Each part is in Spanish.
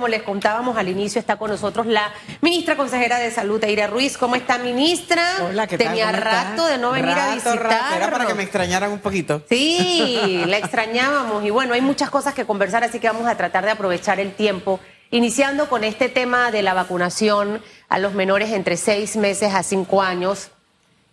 Como les contábamos al inicio, está con nosotros la ministra consejera de Salud, Eira Ruiz. ¿Cómo está, ministra? Hola, ¿qué tal? Tenía ¿Cómo rato de no venir a visitar. Era para que me extrañaran un poquito. Sí, la extrañábamos. Y bueno, hay muchas cosas que conversar, así que vamos a tratar de aprovechar el tiempo. Iniciando con este tema de la vacunación a los menores entre seis meses a cinco años.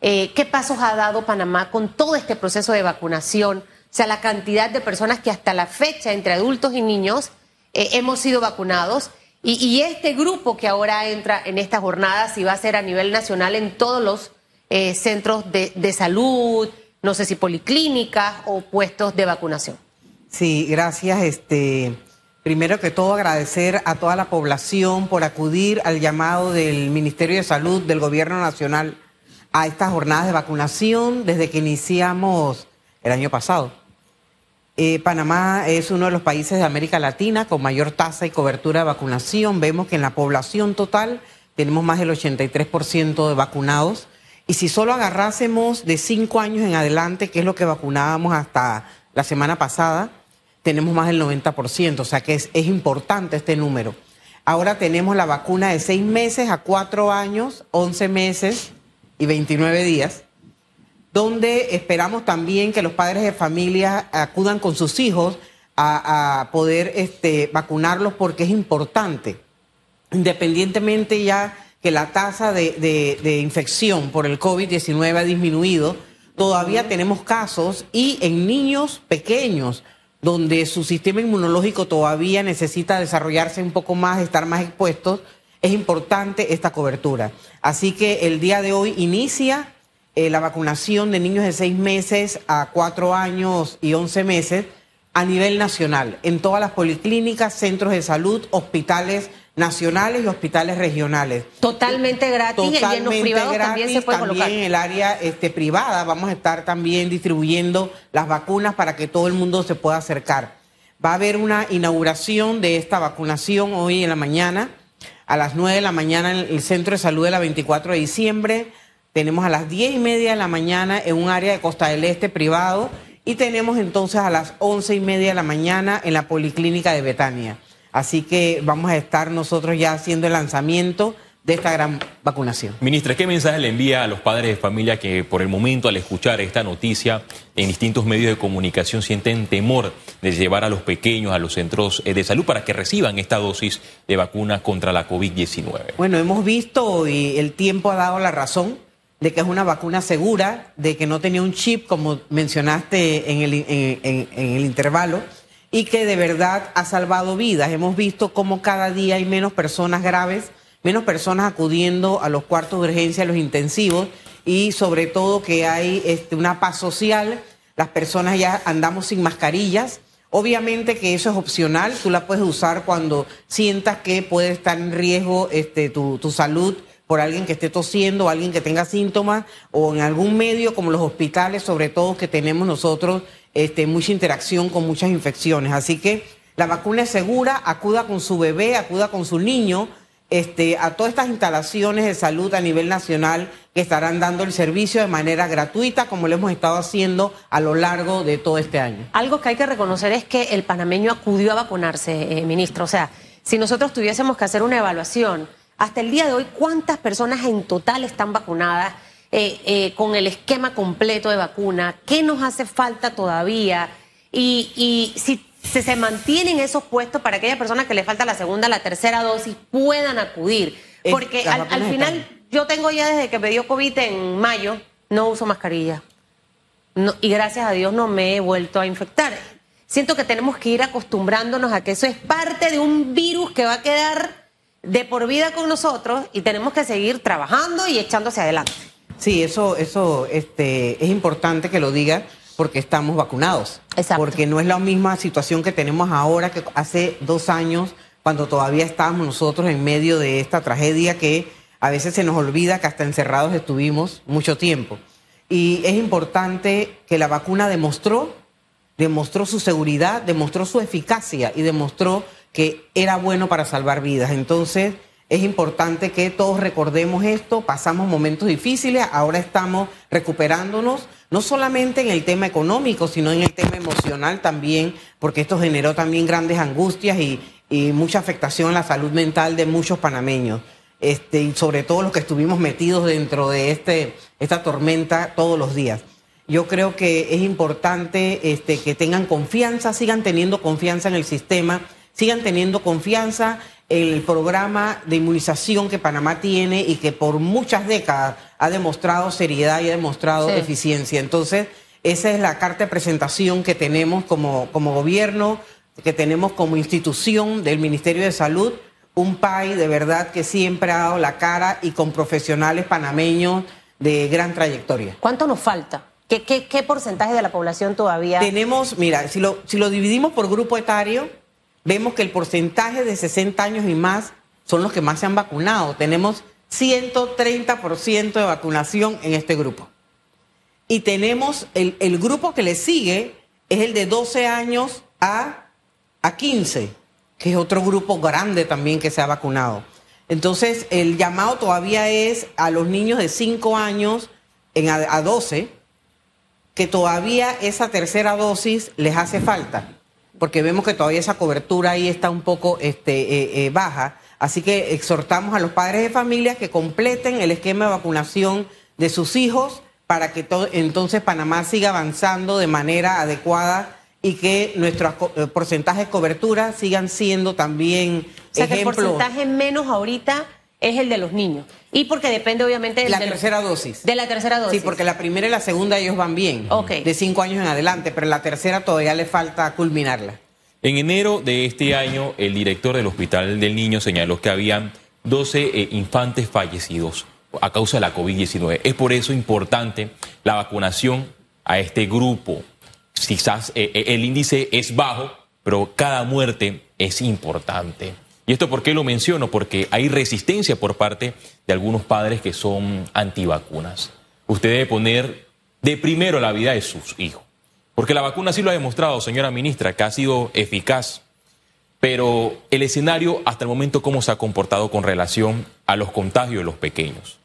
Eh, ¿Qué pasos ha dado Panamá con todo este proceso de vacunación? O sea, la cantidad de personas que hasta la fecha, entre adultos y niños, eh, hemos sido vacunados. Y, y este grupo que ahora entra en esta jornada, si va a ser a nivel nacional en todos los eh, centros de, de salud, no sé si policlínicas o puestos de vacunación. Sí, gracias. Este, primero que todo agradecer a toda la población por acudir al llamado del Ministerio de Salud del Gobierno Nacional a estas jornadas de vacunación desde que iniciamos el año pasado. Eh, Panamá es uno de los países de América Latina con mayor tasa y cobertura de vacunación. Vemos que en la población total tenemos más del 83% de vacunados. Y si solo agarrásemos de cinco años en adelante, que es lo que vacunábamos hasta la semana pasada, tenemos más del 90%. O sea que es, es importante este número. Ahora tenemos la vacuna de seis meses a cuatro años, 11 meses y 29 días donde esperamos también que los padres de familia acudan con sus hijos a, poder este, vacunarlos porque es importante, independientemente ya que la tasa de infección por el COVID-19 ha disminuido, todavía tenemos casos y en niños pequeños donde su sistema inmunológico todavía necesita desarrollarse un poco más, estar más expuestos, es importante esta cobertura. Así que el día de hoy inicia eh, la vacunación de niños de seis meses a cuatro años y once meses a nivel nacional, en todas las policlínicas, centros de salud, hospitales nacionales y hospitales regionales. Totalmente gratis y en los Totalmente privados también se puede también colocar. en el área este, privada vamos a estar también distribuyendo las vacunas para que todo el mundo se pueda acercar. Va a haber una inauguración de esta vacunación hoy en la mañana, a las 9 de la mañana en el Centro de Salud de la 24 de diciembre. Tenemos a las 10 y media de la mañana en un área de Costa del Este privado y tenemos entonces a las 11 y media de la mañana en la Policlínica de Betania. Así que vamos a estar nosotros ya haciendo el lanzamiento de esta gran vacunación. Ministra, ¿qué mensaje le envía a los padres de familia que por el momento al escuchar esta noticia en distintos medios de comunicación sienten temor de llevar a los pequeños a los centros eh, de salud para que reciban esta dosis de vacuna contra la COVID-19? Bueno, hemos visto y el tiempo ha dado la razón de que es una vacuna segura, de que no tenía un chip, como mencionaste en el, intervalo, y que de verdad ha salvado vidas. Hemos visto cómo cada día hay menos personas graves, menos personas acudiendo a los cuartos de urgencia, a los intensivos, y sobre todo que hay este, una paz social, las personas ya andamos sin mascarillas. Obviamente que eso es opcional, tú la puedes usar cuando sientas que puede estar en riesgo este, tu salud por alguien que esté tosiendo, alguien que tenga síntomas, o en algún medio como los hospitales, sobre todo que tenemos nosotros este, mucha interacción con muchas infecciones. Así que la vacuna es segura, acuda con su bebé, acuda con su niño, este, a todas estas instalaciones de salud a nivel nacional que estarán dando el servicio de manera gratuita, como lo hemos estado haciendo a lo largo de todo este año. Algo que hay que reconocer es que el panameño acudió a vacunarse, eh, ministro. O sea, si nosotros tuviésemos que hacer una evaluación, hasta el día de hoy, ¿cuántas personas en total están vacunadas eh, eh, con el esquema completo de vacuna? ¿Qué nos hace falta todavía? Y, y si se, se mantienen esos puestos para aquellas personas que le falta la segunda, la tercera dosis, puedan acudir. Porque al, final, están. yo tengo ya desde que me dio COVID en mayo, no uso mascarilla. No, y gracias a Dios no me he vuelto a infectar. Siento que tenemos que ir acostumbrándonos a que eso es parte de un virus que va a quedar de por vida con nosotros y tenemos que seguir trabajando y echándose adelante. Sí, eso, eso este, es importante que lo diga porque estamos vacunados. Exacto. Porque no es la misma situación que tenemos ahora que hace dos años, cuando todavía estábamos nosotros en medio de esta tragedia que a veces se nos olvida que hasta encerrados estuvimos mucho tiempo. Y es importante que la vacuna demostró, demostró su seguridad, demostró su eficacia y demostró que era bueno para salvar vidas. Entonces, es importante que todos recordemos esto, pasamos momentos difíciles, ahora estamos recuperándonos, no solamente en el tema económico, sino en el tema emocional también, porque esto generó también grandes angustias y, mucha afectación a la salud mental de muchos panameños. Este, y sobre todo los que estuvimos metidos dentro de este, esta tormenta todos los días. Yo creo que es importante este, que tengan confianza, sigan teniendo confianza en el sistema, sigan teniendo confianza en el programa de inmunización que Panamá tiene y que por muchas décadas ha demostrado seriedad y ha demostrado eficiencia. Entonces, esa es la carta de presentación que tenemos como, como gobierno, que tenemos como institución del Ministerio de Salud, un país de verdad que siempre ha dado la cara y con profesionales panameños de gran trayectoria. ¿Cuánto nos falta? ¿Qué, qué, porcentaje de la población todavía? Tenemos, mira, si lo, si lo dividimos por grupo etario, vemos que el porcentaje de 60 años y más son los que más se han vacunado. Tenemos 130% de vacunación en este grupo. Y tenemos el, el, grupo que le sigue, es el de 12 años a, a 15, que es otro grupo grande también que se ha vacunado. Entonces, el llamado todavía es a los niños de 5 años en a, 12, que todavía esa tercera dosis les hace falta, porque vemos que todavía esa cobertura ahí está un poco este, eh, eh, baja. Así que exhortamos a los padres de familia que completen el esquema de vacunación de sus hijos para que entonces Panamá siga avanzando de manera adecuada y que nuestros eh, porcentajes de cobertura sigan siendo también o sea, que el porcentaje menos ahorita es el de los niños. Y porque depende obviamente de la tercera dosis. De la tercera dosis. Sí, porque la primera y la segunda ellos van bien. Ok. De cinco años en adelante, pero la tercera todavía le falta culminarla. En enero de este año, el director del Hospital del Niño señaló que habían 12 eh, infantes fallecidos a causa de la COVID-19. Es por eso importante la vacunación a este grupo. Quizás eh, eh, el índice es bajo, pero cada muerte es importante. ¿Y esto por qué lo menciono? Porque hay resistencia por parte de algunos padres que son antivacunas. Usted debe poner de primero la vida de sus hijos. Porque la vacuna sí lo ha demostrado, señora ministra, que ha sido eficaz. Pero el escenario hasta el momento, ¿cómo se ha comportado con relación a los contagios de los pequeños?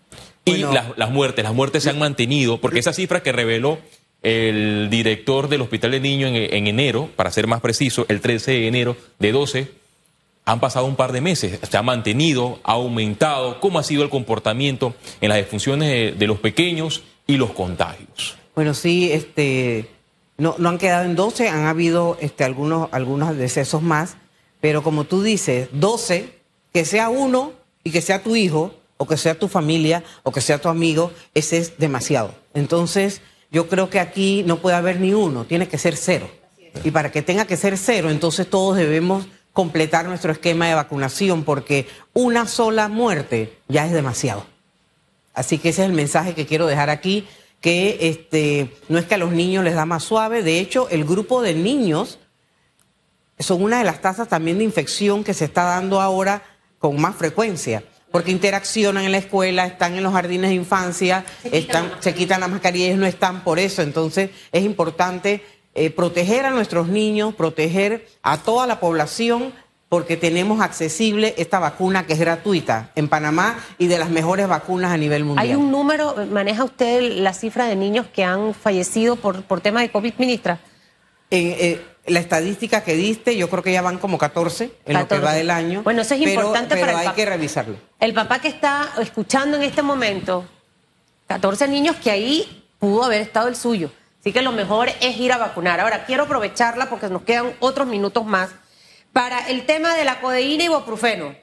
Y las, muertes, las muertes se han mantenido, porque esa cifra que reveló el director del Hospital de Niños en, en, enero, para ser más preciso, el 13 de enero de 12, han pasado un par de meses, se ha mantenido, ha aumentado. ¿Cómo ha sido el comportamiento en las defunciones de, los pequeños y los contagios? Bueno, sí, este, no, no han quedado en 12, han habido este, algunos, algunos decesos más, pero como tú dices, 12, que sea uno y que sea tu hijo, o que sea tu familia, o que sea tu amigo, ese es demasiado. Entonces, yo creo que aquí no puede haber ni uno, tiene que ser cero. Y para que tenga que ser cero, entonces todos debemos completar nuestro esquema de vacunación porque una sola muerte ya es demasiado. Así que ese es el mensaje que quiero dejar aquí, que este, no es que a los niños les da más suave, de hecho el grupo de niños son una de las tasas también de infección que se está dando ahora con más frecuencia, porque interaccionan en la escuela, están en los jardines de infancia, se están, se quitan las mascarillas, no están por eso, entonces es importante eh, proteger a nuestros niños, proteger a toda la población, porque tenemos accesible esta vacuna que es gratuita en Panamá y de las mejores vacunas a nivel mundial. ¿Hay un número, maneja usted la cifra de niños que han fallecido por, por tema de COVID, ministra? Eh, la estadística que diste, yo creo que ya van como 14 en lo que va del año. Bueno, eso es importante pero hay que revisarlo. El papá que está escuchando en este momento, 14 niños que ahí pudo haber estado el suyo. Así que lo mejor es ir a vacunar. Ahora, quiero aprovecharla porque nos quedan otros minutos más para el tema de la codeína y ibuprofeno,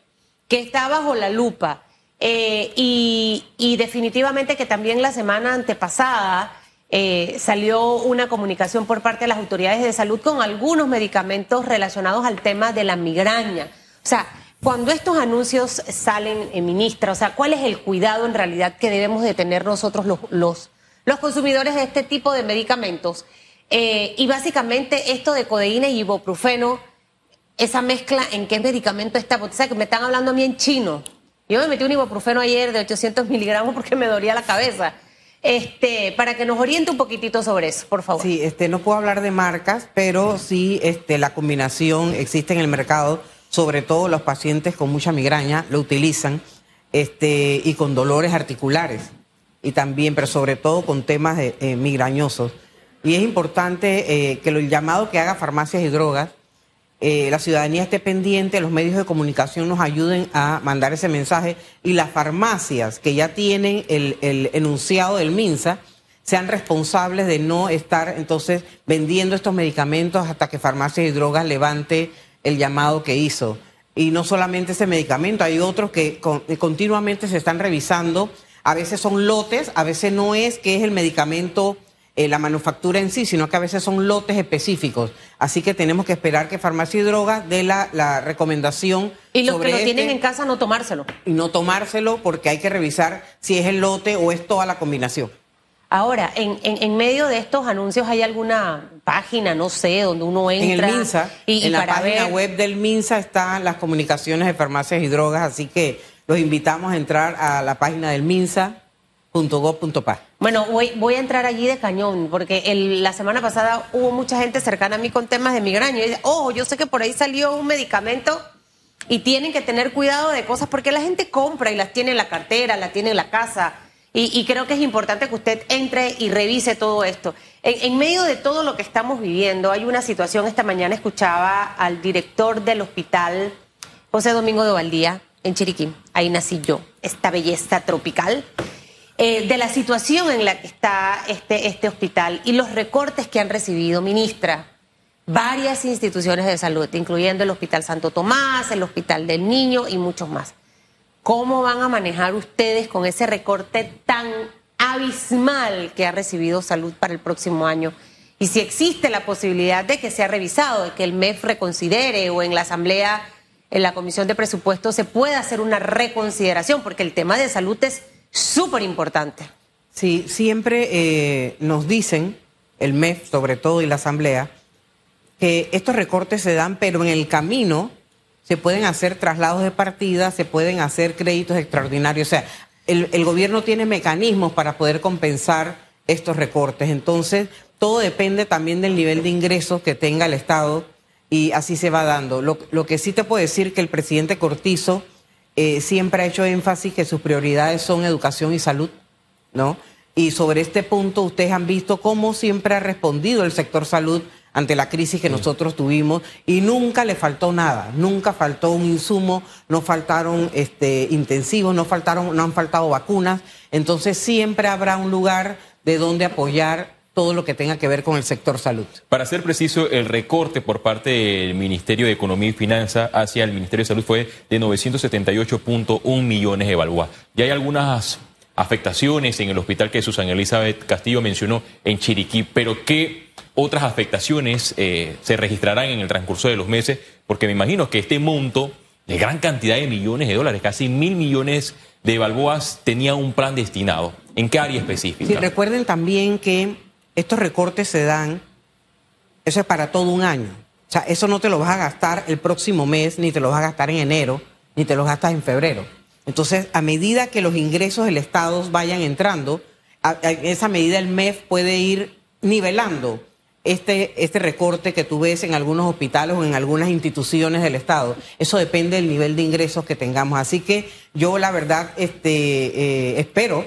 que está bajo la lupa. Eh, y, definitivamente que también la semana antepasada eh, salió una comunicación por parte de las autoridades de salud con algunos medicamentos relacionados al tema de la migraña. O sea, cuando estos anuncios salen, en ministra, o sea, ¿cuál es el cuidado en realidad que debemos de tener nosotros los los consumidores de este tipo de medicamentos. Eh, y básicamente esto de codeína y ibuprofeno, esa mezcla en qué medicamento está, porque sabes que me están hablando a mí en chino. Yo me metí un ibuprofeno ayer de 800 miligramos porque me dolía la cabeza. Este, para que nos oriente un poquitito sobre eso, por favor. Sí, este, no puedo hablar de marcas, pero sí este, la combinación existe en el mercado, sobre todo los pacientes con mucha migraña lo utilizan este, y con dolores articulares y también, pero sobre todo con temas eh, migrañosos. Y es importante eh, que el llamado que haga farmacias y drogas eh, la ciudadanía esté pendiente, los medios de comunicación nos ayuden a mandar ese mensaje y las farmacias que ya tienen el, el enunciado del MINSA sean responsables de no estar entonces vendiendo estos medicamentos hasta que Farmacias y Drogas levante el llamado que hizo. Y no solamente ese medicamento, hay otros que continuamente se están revisando. A veces son lotes, a veces no es que es el medicamento eh, la manufactura en sí, sino que a veces son lotes específicos. Así que tenemos que esperar que Farmacia y Drogas dé la, recomendación. Y los que lo tienen este en casa, no tomárselo. Y no tomárselo porque hay que revisar si es el lote o es toda la combinación. Ahora, en, en, medio de estos anuncios, ¿hay alguna página, no sé, donde uno entra? En el MINSA, y, en la página web del MINSA están las comunicaciones de farmacias y drogas, así que los invitamos a entrar a la página del MINSA bueno, voy, voy a entrar allí de cañón, porque la semana pasada hubo mucha gente cercana a mí con temas de migraña. Y dice, oh, yo sé que por ahí salió un medicamento y tienen que tener cuidado de cosas porque la gente compra y las tiene en la cartera, las tiene en la casa. Y, creo que es importante que usted entre y revise todo esto. En, en, medio de todo lo que estamos viviendo, hay una situación, esta mañana escuchaba al director del hospital, José Domingo de Valdía, en Chiriquí. Ahí nací yo, esta belleza tropical. Eh, de la situación en la que está este, este hospital y los recortes que han recibido, ministra, varias instituciones de salud, incluyendo el Hospital Santo Tomás, el Hospital del Niño y muchos más. ¿Cómo van a manejar ustedes con ese recorte tan abismal que ha recibido salud para el próximo año? Y si existe la posibilidad de que sea revisado, de que el MEF reconsidere o en la Asamblea, en la Comisión de Presupuestos, se pueda hacer una reconsideración, porque el tema de salud es súper importante. Sí, siempre eh, nos dicen, el MEF sobre todo y la Asamblea, que estos recortes se dan, pero en el camino se pueden hacer traslados de partida, se pueden hacer créditos extraordinarios. O sea, el, el gobierno tiene mecanismos para poder compensar estos recortes. Entonces, todo depende también del nivel de ingresos que tenga el Estado y así se va dando. Lo, lo que sí te puedo decir que el presidente Cortizo eh, siempre ha hecho énfasis que sus prioridades son educación y salud, ¿no? Y sobre este punto ustedes han visto cómo siempre ha respondido el sector salud ante la crisis que nosotros tuvimos y nunca le faltó nada, nunca faltó un insumo, no faltaron este, intensivos, no faltaron, no han faltado vacunas, entonces siempre habrá un lugar de donde apoyar todo lo que tenga que ver con el sector salud. Para ser preciso, el recorte por parte del Ministerio de Economía y Finanzas hacia el Ministerio de Salud fue de 978.1 millones de balboas. Ya hay algunas afectaciones en el hospital que Susana Elizabeth Castillo mencionó en Chiriquí, pero ¿qué otras afectaciones eh, se registrarán en el transcurso de los meses? Porque me imagino que este monto de gran cantidad de millones de dólares, casi mil millones de balboas, tenía un plan destinado. ¿En qué área específica? Sí, recuerden también que estos recortes se dan, eso es para todo un año. O sea, eso no te lo vas a gastar el próximo mes, ni te lo vas a gastar en enero, ni te lo gastas en febrero. Entonces, a medida que los ingresos del Estado vayan entrando, en esa medida el MEF puede ir nivelando este, este recorte que tú ves en algunos hospitales o en algunas instituciones del Estado. Eso depende del nivel de ingresos que tengamos. Así que yo la verdad este, eh, espero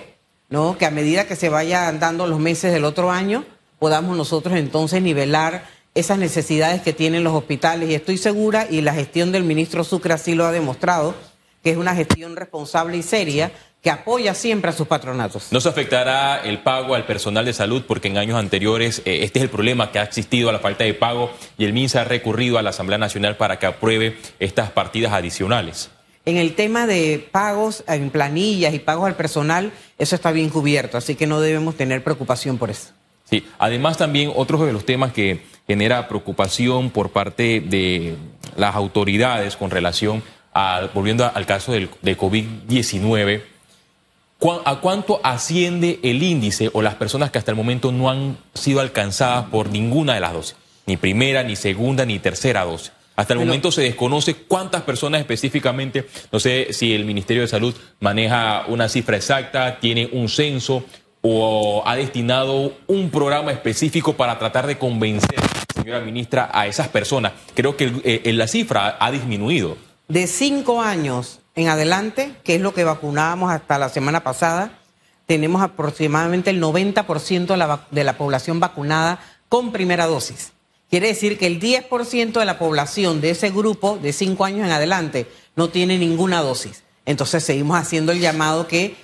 ¿no? Que a medida que se vayan dando los meses del otro año, podamos nosotros entonces nivelar esas necesidades que tienen los hospitales. Y estoy segura, y la gestión del ministro Sucre así lo ha demostrado, que es una gestión responsable y seria que apoya siempre a sus patronatos. ¿No se afectará el pago al personal de salud? Porque en años anteriores eh, este es el problema que ha existido, a la falta de pago, y el MINSA ha recurrido a la Asamblea Nacional para que apruebe estas partidas adicionales. En el tema de pagos en planillas y pagos al personal, eso está bien cubierto, así que no debemos tener preocupación por eso. Sí, además también otro de los temas que genera preocupación por parte de las autoridades con relación a, volviendo al caso del, de COVID-19, ¿a cuánto asciende el índice o las personas que hasta el momento no han sido alcanzadas por ninguna de las dosis? Ni primera, ni segunda, ni tercera dosis. Hasta el momento se desconoce cuántas personas específicamente, no sé si el Ministerio de Salud maneja una cifra exacta, tiene un censo o ha destinado un programa específico para tratar de convencer, señora ministra, a esas personas. Creo que eh, la cifra ha disminuido. De cinco años en adelante, que es lo que vacunábamos hasta la semana pasada, tenemos aproximadamente el 90% de la, de la población vacunada con primera dosis Quiere decir que el 10% de la población de ese grupo de 5 años en adelante no tiene ninguna dosis. Entonces seguimos haciendo el llamado que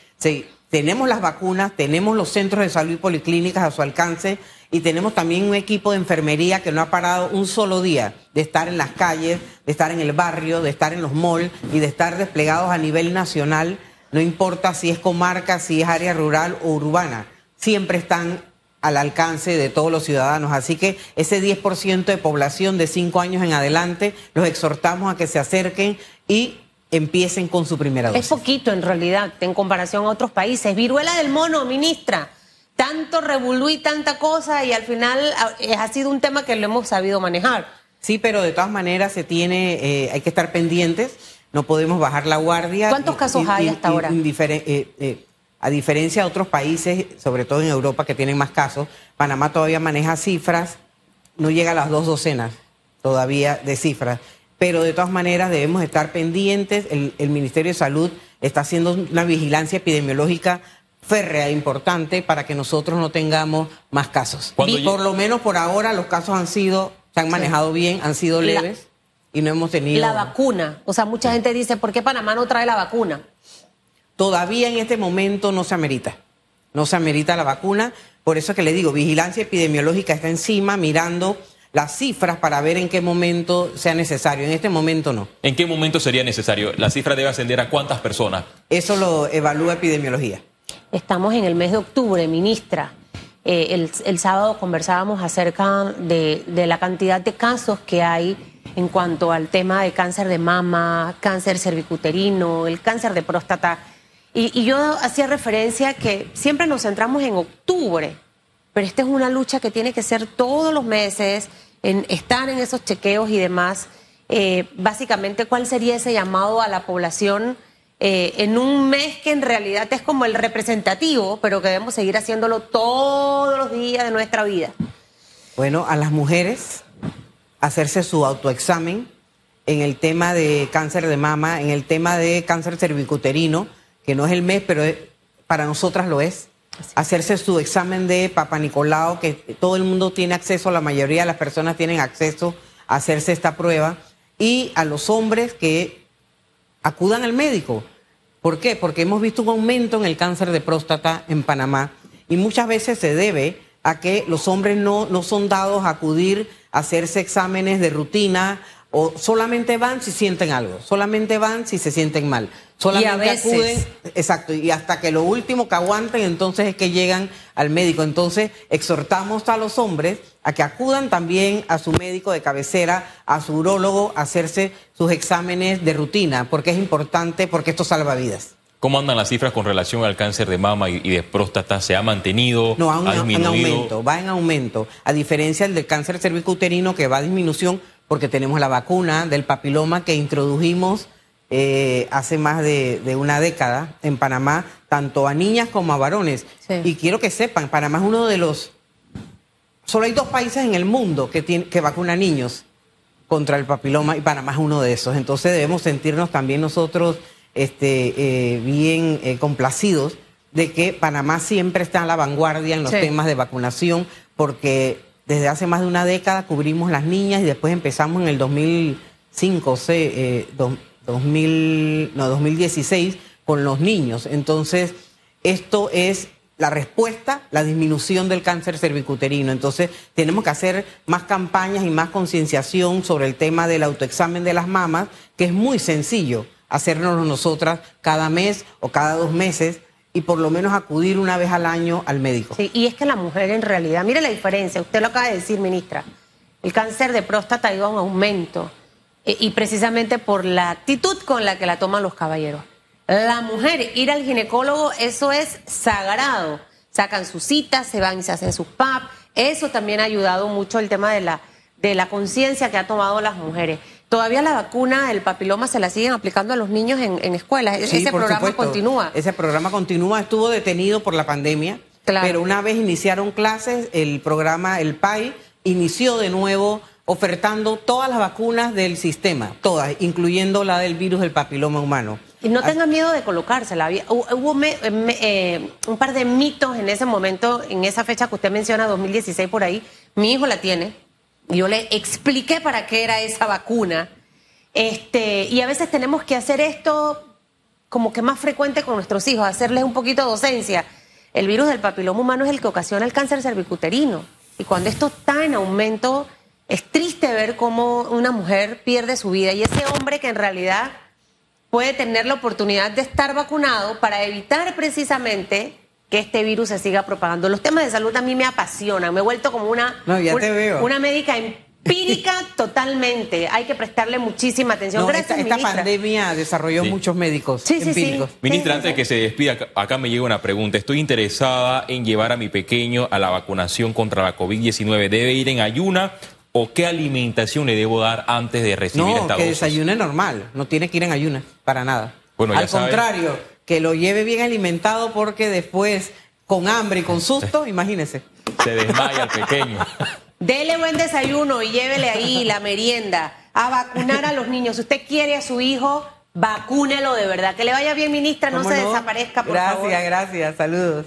tenemos las vacunas, tenemos los centros de salud y policlínicas a su alcance y tenemos también un equipo de enfermería que no ha parado un solo día de estar en las calles, de estar en el barrio, de estar en los malls y de estar desplegados a nivel nacional, no importa si es comarca, si es área rural o urbana, siempre están al alcance de todos los ciudadanos. Así que ese 10% de población de 5 años en adelante, los exhortamos a que se acerquen y empiecen con su primera dosis. Es poquito en realidad en comparación a otros países. Viruela del mono, ministra. Tanto revolú y tanta cosa y al final eh, ha sido un tema que lo hemos sabido manejar. Sí, pero de todas maneras se tiene, eh, hay que estar pendientes, no podemos bajar la guardia. ¿Cuántos casos hay hasta ahora? Eh, a diferencia de otros países, sobre todo en Europa que tienen más casos, Panamá todavía maneja cifras, no llega a las dos docenas todavía de cifras pero de todas maneras debemos estar pendientes. El, Ministerio de Salud está haciendo una vigilancia epidemiológica férrea e importante para que nosotros no tengamos más casos. Y por lo menos por ahora los casos han sido, se han manejado bien, han sido leves y no hemos tenido... La vacuna, o sea, mucha gente dice, ¿por qué Panamá no trae la vacuna? Todavía en este momento no se amerita, no se amerita la vacuna, por eso es que le digo, vigilancia epidemiológica está encima, mirando las cifras para ver en qué momento sea necesario. En este momento no. ¿En qué momento sería necesario? ¿La cifra debe ascender a cuántas personas? Eso lo evalúa epidemiología. Estamos en el mes de octubre, ministra. Eh, el, sábado conversábamos acerca de, la cantidad de casos que hay en cuanto al tema de cáncer de mama, cáncer cervicuterino, el cáncer de próstata. Y, y yo hacía referencia que siempre nos centramos en octubre, pero esta es una lucha que tiene que ser todos los meses, en estar en esos chequeos y demás. Eh, básicamente, ¿cuál sería ese llamado a la población eh, en un mes que en realidad es como el representativo, pero que debemos seguir haciéndolo todos los días de nuestra vida? Bueno, a las mujeres hacerse su autoexamen en el tema de cáncer de mama, en el tema de cáncer cervicuterino, que no es el mes, pero para nosotras lo es hacerse su examen de Papa Nicolau, que todo el mundo tiene acceso, la mayoría de las personas tienen acceso a hacerse esta prueba, y a los hombres que acudan al médico. ¿Por qué? Porque hemos visto un aumento en el cáncer de próstata en Panamá y muchas veces se debe a que los hombres no, no son dados a acudir a hacerse exámenes de rutina o solamente van si sienten algo, solamente van si se sienten mal. Solamente acuden, exacto, y hasta que lo último que aguanten, entonces es que llegan al médico. Entonces, exhortamos a los hombres a que acudan también a su médico de cabecera, a su urólogo, a hacerse sus exámenes de rutina, porque es importante, porque esto salva vidas. ¿Cómo andan las cifras con relación al cáncer de mama y de próstata? ¿Se ha mantenido? No, ha en aumento, va en aumento. A diferencia del cáncer cervicuterino que va a disminución porque tenemos la vacuna del papiloma que introdujimos eh, hace más de, una década en Panamá, tanto a niñas como a varones. Y quiero que sepan, Panamá es uno de los... Solo hay dos países en el mundo que, tiene, que vacunan niños contra el papiloma y Panamá es uno de esos. Entonces debemos sentirnos también nosotros este, eh, bien eh, complacidos de que Panamá siempre está a la vanguardia en los temas de vacunación porque desde hace más de una década cubrimos las niñas y después empezamos en el 2005, eh, 2000, no, 2016 con los niños. Entonces, esto es la respuesta, la disminución del cáncer cervicuterino. Entonces, tenemos que hacer más campañas y más concienciación sobre el tema del autoexamen de las mamas, que es muy sencillo hacernos nosotras cada mes o cada dos meses y por lo menos acudir una vez al año al médico. Sí, y es que la mujer en realidad, mire la diferencia, usted lo acaba de decir, ministra, el cáncer de próstata ido a un aumento eh, y precisamente por la actitud con la que la toman los caballeros. La mujer, ir al ginecólogo, eso es sagrado. Sacan sus citas, se van y se hacen sus PAP. Eso también ha ayudado mucho el tema de la, de la conciencia que ha tomado las mujeres. Todavía la vacuna del papiloma se la siguen aplicando a los niños en, escuelas. Ese programa continúa. Ese programa continúa. Estuvo detenido por la pandemia. Pero una vez iniciaron clases, el programa, el PAI, inició de nuevo ofertando todas las vacunas del sistema, todas, incluyendo la del virus del papiloma humano. Y no tengan miedo de colocársela. Hubo eh, un par de mitos en ese momento, en esa fecha que usted menciona, 2016 por ahí. Mi hijo la tiene, Yo le expliqué para qué era esa vacuna. Este, y a veces tenemos que hacer esto como que más frecuente con nuestros hijos, hacerles un poquito de docencia. El virus del papiloma humano es el que ocasiona el cáncer cervicuterino. Y cuando esto está en aumento, es triste ver cómo una mujer pierde su vida. Y ese hombre que en realidad puede tener la oportunidad de estar vacunado para evitar precisamente que este virus se siga propagando. Los temas de salud a mí me apasionan. Me he vuelto como una, No, ya un- te veo. una médica empírica totalmente. Hay que prestarle muchísima atención. No, Gracias, esta, esta pandemia desarrolló Sí. muchos médicos Sí, sí, sí. empíricos. Ministra, antes de que se despida, acá- me llega una pregunta. Estoy interesada en llevar a mi pequeño a la vacunación contra la COVID-19. ¿Debe ir en ayuna o qué alimentación le debo dar antes de recibir No, esta que dosis? desayune normal, no tiene que ir en ayunas, para nada. Bueno, ya Al sabe. contrario, que lo lleve bien alimentado porque después, con hambre y con susto, imagínese. Se desmaya el pequeño. Dele buen desayuno y llévele ahí la merienda a vacunar a los niños. Si usted quiere a su hijo, vacúnelo de verdad. Que le vaya bien, ministra, no ¿Cómo se desaparezca, por gracias, favor. Gracias, gracias, saludos.